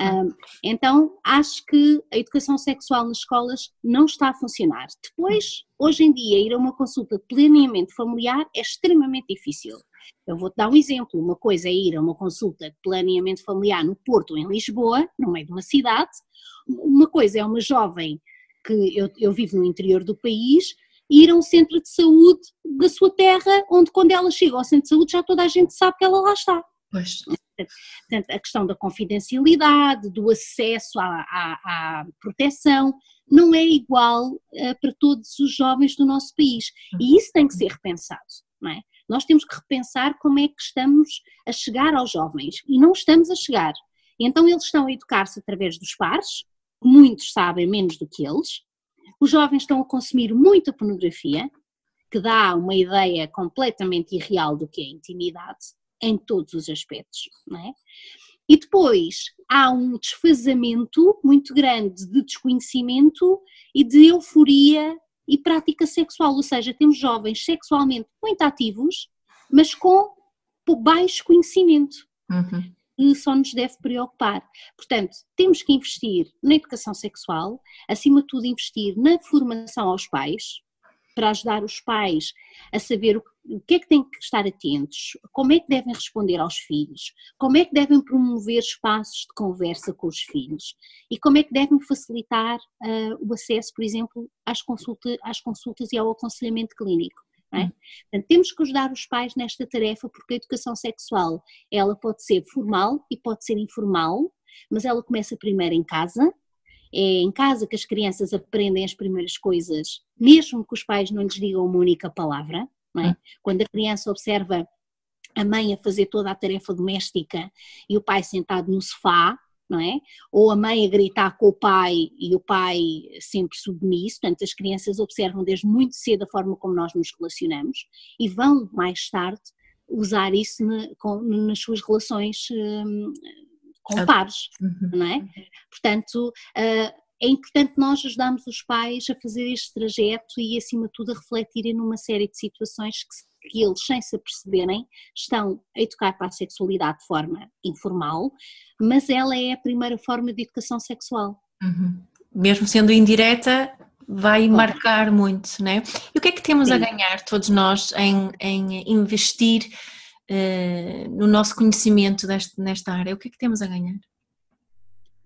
Um, então, acho que a educação sexual nas escolas não está a funcionar. Depois, hoje em dia, ir a uma consulta de planeamento familiar é extremamente difícil. Eu vou-te dar um exemplo. Uma coisa é ir a uma consulta de planeamento familiar no Porto ou em Lisboa, no meio de uma cidade. Uma coisa é uma jovem que eu, eu vivo no interior do país, ir a um centro de saúde da sua terra, onde quando ela chega ao centro de saúde já toda a gente sabe que ela lá está. Pois. Portanto, a questão da confidencialidade, do acesso à, à, à proteção, não é igual uh, para todos os jovens do nosso país. E isso tem que ser repensado, não é? Nós temos que repensar como é que estamos a chegar aos jovens e não estamos a chegar. Então eles estão a educar-se através dos pares, muitos sabem menos do que eles, os jovens estão a consumir muita pornografia que dá uma ideia completamente irreal do que é intimidade, em todos os aspectos, não é? E depois há um desfazamento muito grande de desconhecimento e de euforia e prática sexual, ou seja, temos jovens sexualmente muito ativos, mas com baixo conhecimento. Uhum. E só nos deve preocupar. Portanto, temos que investir na educação sexual, acima de tudo, investir na formação aos pais, para ajudar os pais a saber o que é que têm que estar atentos, como é que devem responder aos filhos, como é que devem promover espaços de conversa com os filhos e como é que devem facilitar uh, o acesso, por exemplo, às, consulta, às consultas e ao aconselhamento clínico. É? Hum. Portanto, temos que ajudar os pais nesta tarefa porque a educação sexual ela pode ser formal e pode ser informal, mas ela começa primeiro em casa, é em casa que as crianças aprendem as primeiras coisas, mesmo que os pais não lhes digam uma única palavra. É? Quando a criança observa a mãe a fazer toda a tarefa doméstica e o pai sentado no sofá, não é? Ou a mãe a gritar com o pai e o pai sempre submisso, portanto as crianças observam desde muito cedo a forma como nós nos relacionamos e vão mais tarde usar isso na, com, nas suas relações hum, com pares, uhum. não é? Portanto, uh, é importante nós ajudarmos os pais a fazer este trajeto e, acima de tudo, a refletirem numa série de situações que, que eles, sem se aperceberem, estão a educar para a sexualidade de forma informal, mas ela é a primeira forma de educação sexual. Uhum. Mesmo sendo indireta, vai marcar muito, não é? E o que é que temos Sim. a ganhar, todos nós, em, em investir uh, no nosso conhecimento deste, nesta área? O que é que temos a ganhar?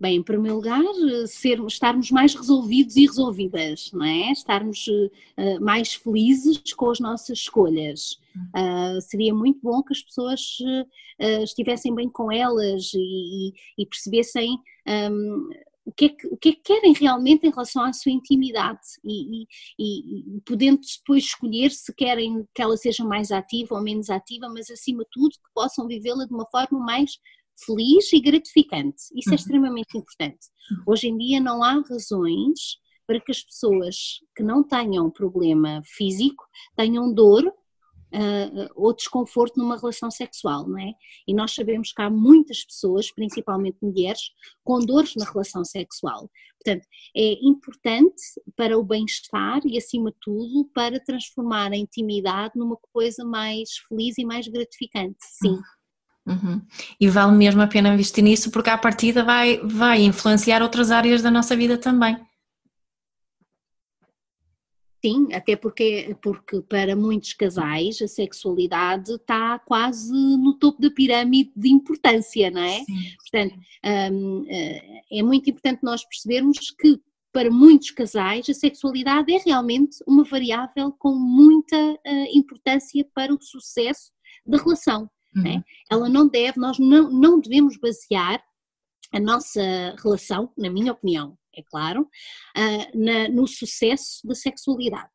Bem, em primeiro lugar, ser, estarmos mais resolvidos e resolvidas, não é? Estarmos uh, mais felizes com as nossas escolhas. Uh, seria muito bom que as pessoas uh, estivessem bem com elas e, e percebessem um, o que, é que, o que é que querem realmente em relação à sua intimidade e, e, e, podendo depois escolher se querem que ela seja mais ativa ou menos ativa, mas acima de tudo que possam vivê-la de uma forma mais feliz e gratificante. Isso é uhum. extremamente importante. Hoje em dia não há razões para que as pessoas que não tenham problema físico tenham dor uh, ou desconforto numa relação sexual, não é? E nós sabemos que há muitas pessoas, principalmente mulheres, com dores na relação sexual. Portanto, é importante para o bem-estar e, acima de tudo, para transformar a intimidade numa coisa mais feliz e mais gratificante, sim. Uhum. E vale mesmo a pena investir nisso porque a partida vai, vai influenciar outras áreas da nossa vida também. Sim, até porque, porque para muitos casais a sexualidade está quase no topo da pirâmide de importância, não é? Sim. Portanto, um, eh, é muito importante nós percebermos que para muitos casais a sexualidade é realmente uma variável com muita uh, importância para o sucesso da relação. É? Uhum. Né? Ela não deve, nós não, não devemos basear a nossa relação, na minha opinião, é claro, uh, na, no sucesso da sexualidade.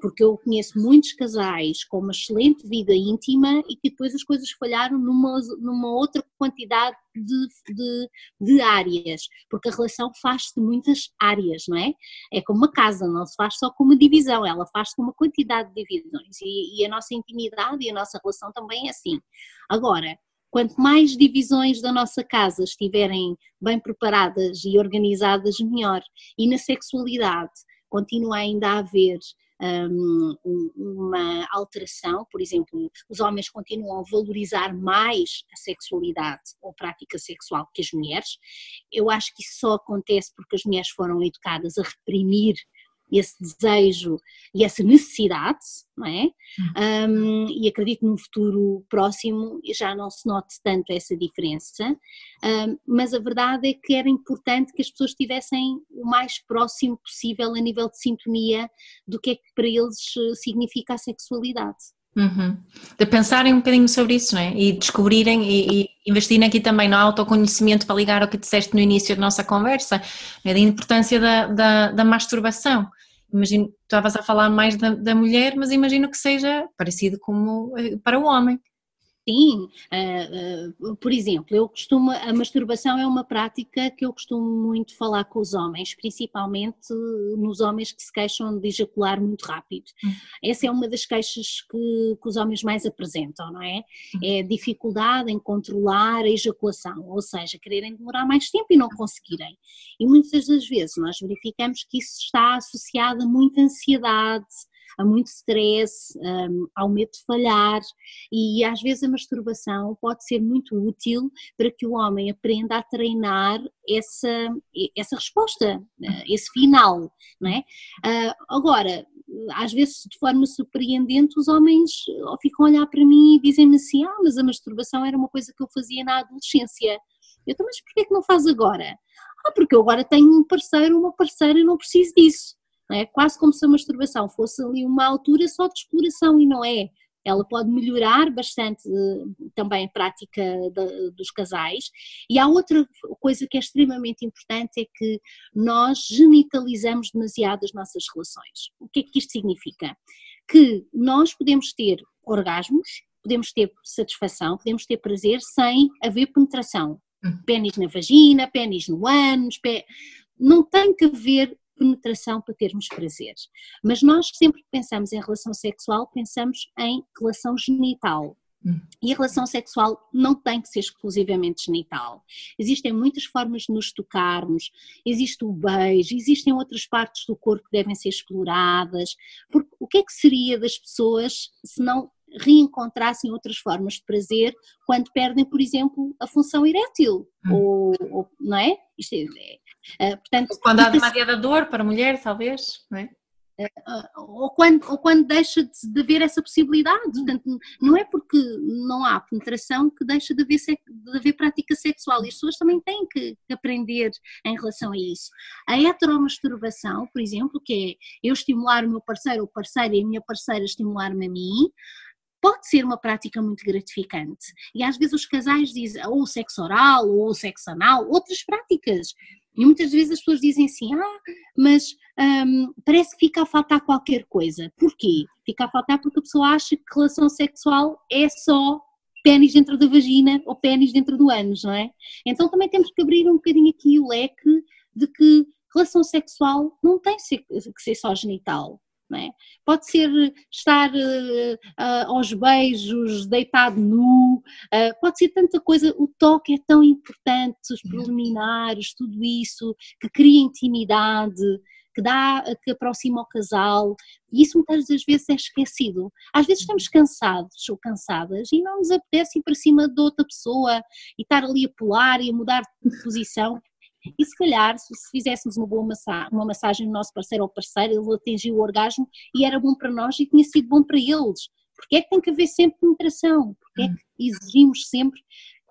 Porque eu conheço muitos casais com uma excelente vida íntima e que depois as coisas falharam numa, numa outra quantidade de, de, de áreas, porque a relação faz-se de muitas áreas, não é? É como uma casa, não se faz só com uma divisão, ela faz-se com uma quantidade de divisões e, e a nossa intimidade e a nossa relação também é assim. Agora, Quanto mais divisões da nossa casa estiverem bem preparadas e organizadas, melhor. E na sexualidade continua ainda a haver um, uma alteração, por exemplo, os homens continuam a valorizar mais a sexualidade ou prática sexual que as mulheres. Eu acho que isso só acontece porque as mulheres foram educadas a reprimir esse desejo e essa necessidade, não é? Um, e acredito que no futuro próximo já não se note tanto essa diferença, um, mas a verdade é que era importante que as pessoas estivessem o mais próximo possível a nível de sintonia do que é que para eles eh, significa a sexualidade. Uhum. De pensarem um bocadinho sobre isso, não é? E descobrirem e, e, investirem aqui também no autoconhecimento para ligar ao que disseste no início da nossa conversa, é? da importância da, da, da masturbação. Imagino, tu estavas a falar mais da, da, mulher, mas imagino que seja parecido como eh, para o homem. Sim, uh, uh, por exemplo, eu costumo, a masturbação é uma prática que eu costumo muito falar com os homens, principalmente nos homens que se queixam de ejacular muito rápido. Uhum. Essa é uma das queixas que, que, os homens mais apresentam, não é? Uhum. É a dificuldade em controlar a ejaculação, ou seja, quererem demorar mais tempo e não conseguirem. E muitas das vezes nós verificamos que isso está associado a muita ansiedade, há muito stress, um, ao medo de falhar e às vezes a masturbação pode ser muito útil para que o homem aprenda a treinar essa, essa resposta, eh, esse final, não é? Uh, agora, às vezes de forma surpreendente os homens ficam a olhar para mim e dizem-me assim, ah, mas a masturbação era uma coisa que eu fazia na adolescência. Eu também, mas porquê que não faz agora? Ah, porque eu agora tenho um parceiro, uma parceira e não preciso disso. É quase como se a masturbação fosse ali uma altura só de exploração e não é. Ela pode melhorar bastante eh, também a prática de, dos casais. E há outra coisa que é extremamente importante: é que nós genitalizamos demasiado as nossas relações. O que é que isto significa? Que nós podemos ter orgasmos, podemos ter satisfação, podemos ter prazer sem haver penetração. Hum. Pênis na vagina, pênis no ânus, pé... não tem que haver penetração para termos prazeres. Mas nós sempre que pensamos em relação sexual, pensamos em relação genital. Hum. E a relação sexual não tem que ser exclusivamente genital. Existem muitas formas de nos tocarmos, existe o beijo, existem outras partes do corpo que devem ser exploradas. Porque o que é que seria das pessoas se não reencontrassem outras formas de prazer quando perdem, por exemplo, a função erétil? Hum. Ou, ou, não é? Isto é, Uh, portanto, quando há demasiada dor para a mulher, talvez, não é? Uh, ou, quando, ou quando deixa de, haver essa possibilidade. Portanto, não é porque não há penetração que deixa de haver, de haver prática sexual. E as pessoas também têm que, que aprender em relação a isso. A heteromasturbação, por exemplo, que é eu estimular o meu parceiro ou parceira e a minha parceira estimular-me a mim, pode ser uma prática muito gratificante. E às vezes os casais dizem ou sexo oral ou sexo anal, outras práticas. E muitas vezes as pessoas dizem assim: ah, mas um, parece que fica a faltar qualquer coisa. Porquê? Fica a faltar porque a pessoa acha que relação sexual é só pênis dentro da vagina ou pênis dentro do ânus, não é? Então também temos que abrir um bocadinho aqui o leque de que relação sexual não tem que ser só genital. É? Pode ser estar uh, uh, aos beijos, deitado nu, uh, pode ser tanta coisa. O toque é tão importante, os preliminares, tudo isso que cria intimidade, que dá, que aproxima o casal. E isso muitas das vezes é esquecido. Às vezes estamos cansados ou cansadas e não nos apetece ir para cima de outra pessoa e estar ali a pular e a mudar de posição. E se calhar, se fizéssemos uma boa massagem, uma massagem no nosso parceiro ou parceira, ele atingiu o orgasmo e era bom para nós e tinha sido bom para eles. Porque é que tem que haver sempre penetração? Porque é que exigimos sempre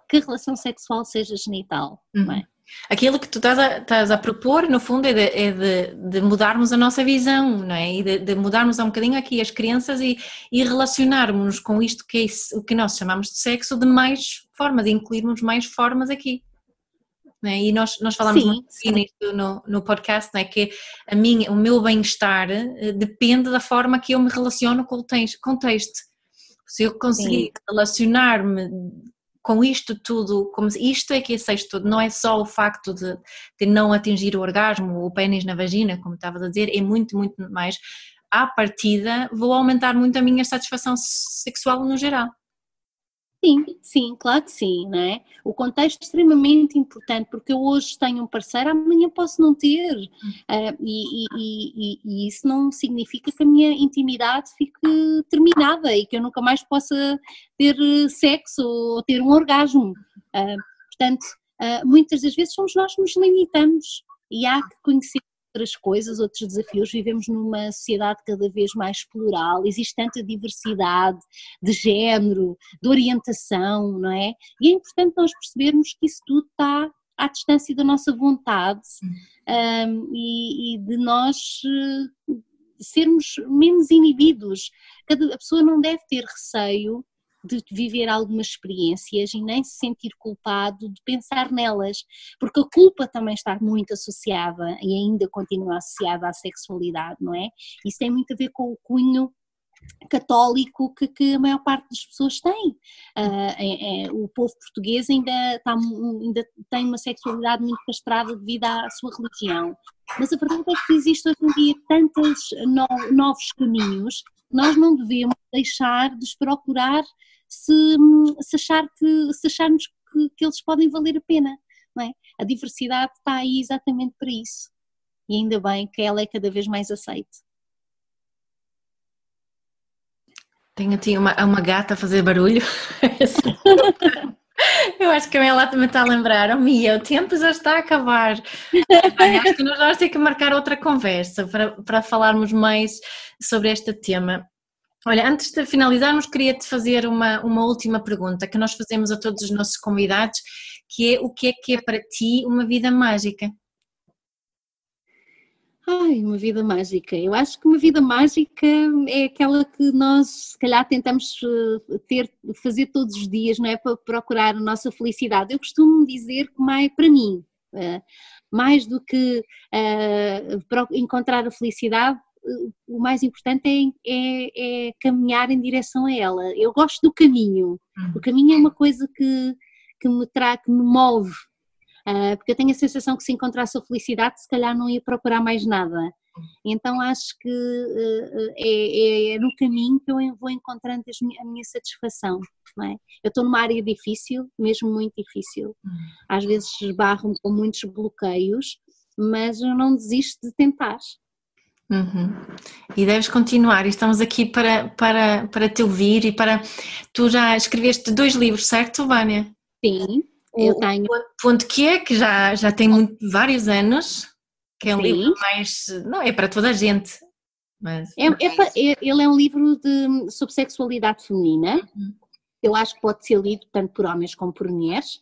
que a relação sexual seja genital? Não é? Uhum. Aquilo que tu estás a, estás a propor, no fundo, é, de, é de, de, mudarmos a nossa visão, não é? E de, de, mudarmos um bocadinho aqui as crianças e, e relacionarmos com isto que é o que nós chamamos de sexo de mais formas, incluirmos mais formas aqui. Né? E nós, nós falamos sim, muito sim. nisto no, no podcast, né? que a minha, o meu bem-estar eh, depende da forma que eu me relaciono com o texto. Se eu conseguir relacionar-me com isto tudo, como isto é que é sexto tudo, não é só o facto de, de não atingir o orgasmo, o pênis na vagina, como estavas a dizer, é muito, muito mais. À partida, vou aumentar muito a minha satisfação sexual no geral. Sim, sim, claro que sim, não é? O contexto é extremamente importante, porque eu hoje tenho um parceiro, amanhã posso não ter, uh, e, e, e, e, isso não significa que a minha intimidade fique terminada e que eu nunca mais possa ter sexo ou ter um orgasmo. Uh, portanto, uh, muitas das vezes somos nós que nos limitamos e há que conhecer outras coisas, outros desafios. Vivemos numa sociedade cada vez mais plural, existe tanta diversidade de género, de orientação, não é? E é importante nós percebermos que isso tudo está à distância da nossa vontade um, e, e, de nós uh, sermos menos inibidos. Cada a pessoa não deve ter receio de viver algumas experiências e nem se sentir culpado de pensar nelas, porque a culpa também está muito associada e ainda continua associada à sexualidade, não é? Isso tem muito a ver com o cunho católico que, que, a maior parte das pessoas tem. Uh, é, é, o povo português ainda, está, ainda tem uma sexualidade muito castrada devido à sua religião. Mas a verdade é que existe hoje em dia tantos no, novos caminhos, nós não devemos deixar de procurar se, se, achar que, se acharmos que, que eles podem valer a pena. É? A diversidade está aí exatamente para isso. E ainda bem que ela é cada vez mais aceite. Tenho aqui uma, uma gata a fazer barulho. Eu acho que a ela também está a lembrar, oh Mia, o tempo já está a acabar. acho que nós vamos ter que marcar outra conversa para, para falarmos mais sobre este tema. Olha, antes de finalizarmos, queria-te fazer uma, uma última pergunta que nós fazemos a todos os nossos convidados, que é o que é que é para ti uma vida mágica? Ai, uma vida mágica. Eu acho que uma vida mágica é aquela que nós, se calhar, tentamos eh, ter, fazer todos os dias, não é? Para procurar a nossa felicidade. Eu costumo dizer que mais para mim, eh, mais do que uh, encontrar a felicidade, o mais importante é, é, é, caminhar em direção a ela. Eu gosto do caminho. Uhum. O caminho é uma coisa que, que me traz, que me move, Uh, porque eu tenho a sensação que se encontrasse a felicidade, se calhar não ia procurar mais nada. Então acho que uh, é, é, no caminho que eu vou encontrando a minha satisfação. É? Eu estou numa área difícil, mesmo muito difícil. Às vezes esbarro-me com muitos bloqueios, mas eu não desisto de tentar. Uhum. E deves continuar, e estamos aqui para, para, para te ouvir e para. Tu já escreveste dois livros, certo, Vânia? Sim. Eu o, tenho. Ponto que é, que já, já tem muito, vários anos, que é um Sim. livro mais. Não, é para toda a gente. Mas, é, é, é, ele é um livro de, sobre sexualidade feminina. Uhum. Eu acho que pode ser lido tanto por homens como por mulheres.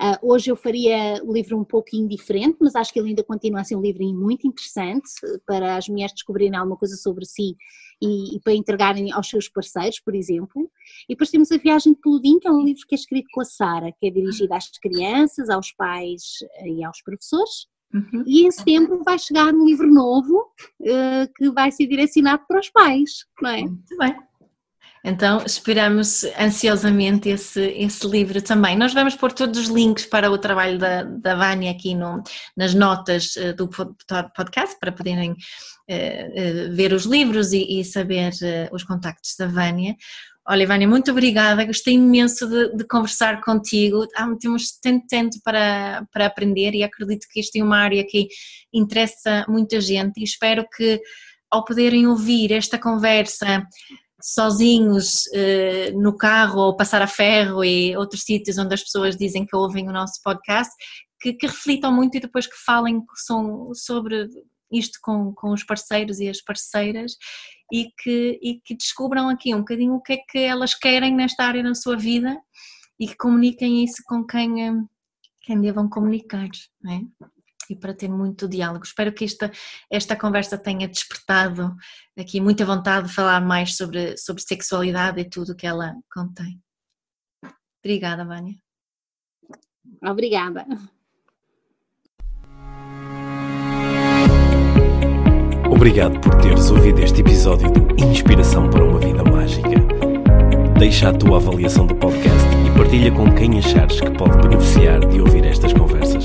Uh, hoje eu faria o livro um pouquinho diferente, mas acho que ele ainda continua a ser um livro muito interessante para as mulheres descobrirem alguma coisa sobre si e, e para entregarem aos seus parceiros, por exemplo. E depois temos A Viagem de Peludim, que é um livro que é escrito com a Sara, que é dirigido às crianças, aos pais eh, e aos professores. Uhum. E em setembro vai chegar um livro novo uh, que vai ser direcionado para os pais, não é? Muito bem. Então esperamos ansiosamente esse, esse livro também. Nós vamos pôr todos os links para o trabalho da, da Vânia aqui no, nas notas eh, do podcast para poderem uh, uh, ver os livros e, e saber os contactos da Vânia. Olha, Vânia, muito obrigada, gostei imenso de, de conversar contigo. Ah, temos tanto tempo para, para aprender e acredito que isto é uma área que interessa muita gente e espero que ao poderem ouvir esta conversa sozinhos uh, no carro ou passar a ferro e outros sítios onde as pessoas dizem que ouvem o nosso podcast, que, que reflitam muito e depois que falem sobre isto com, com os parceiros e as parceiras e que, e que descubram aqui um bocadinho o que é que elas querem nesta área na sua vida e que comuniquem isso com quem, eh, quem devam comunicar. Não é? E para ter muito diálogo. Espero que esta, esta conversa tenha despertado aqui muita vontade de falar mais sobre, sobre sexualidade e tudo o que ela contém. Obrigada, Vânia. Obrigada. Obrigado por teres ouvido este episódio do Inspiração para uma Vida Mágica. Deixa a tua avaliação do podcast e partilha com quem achares que pode beneficiar de ouvir estas conversas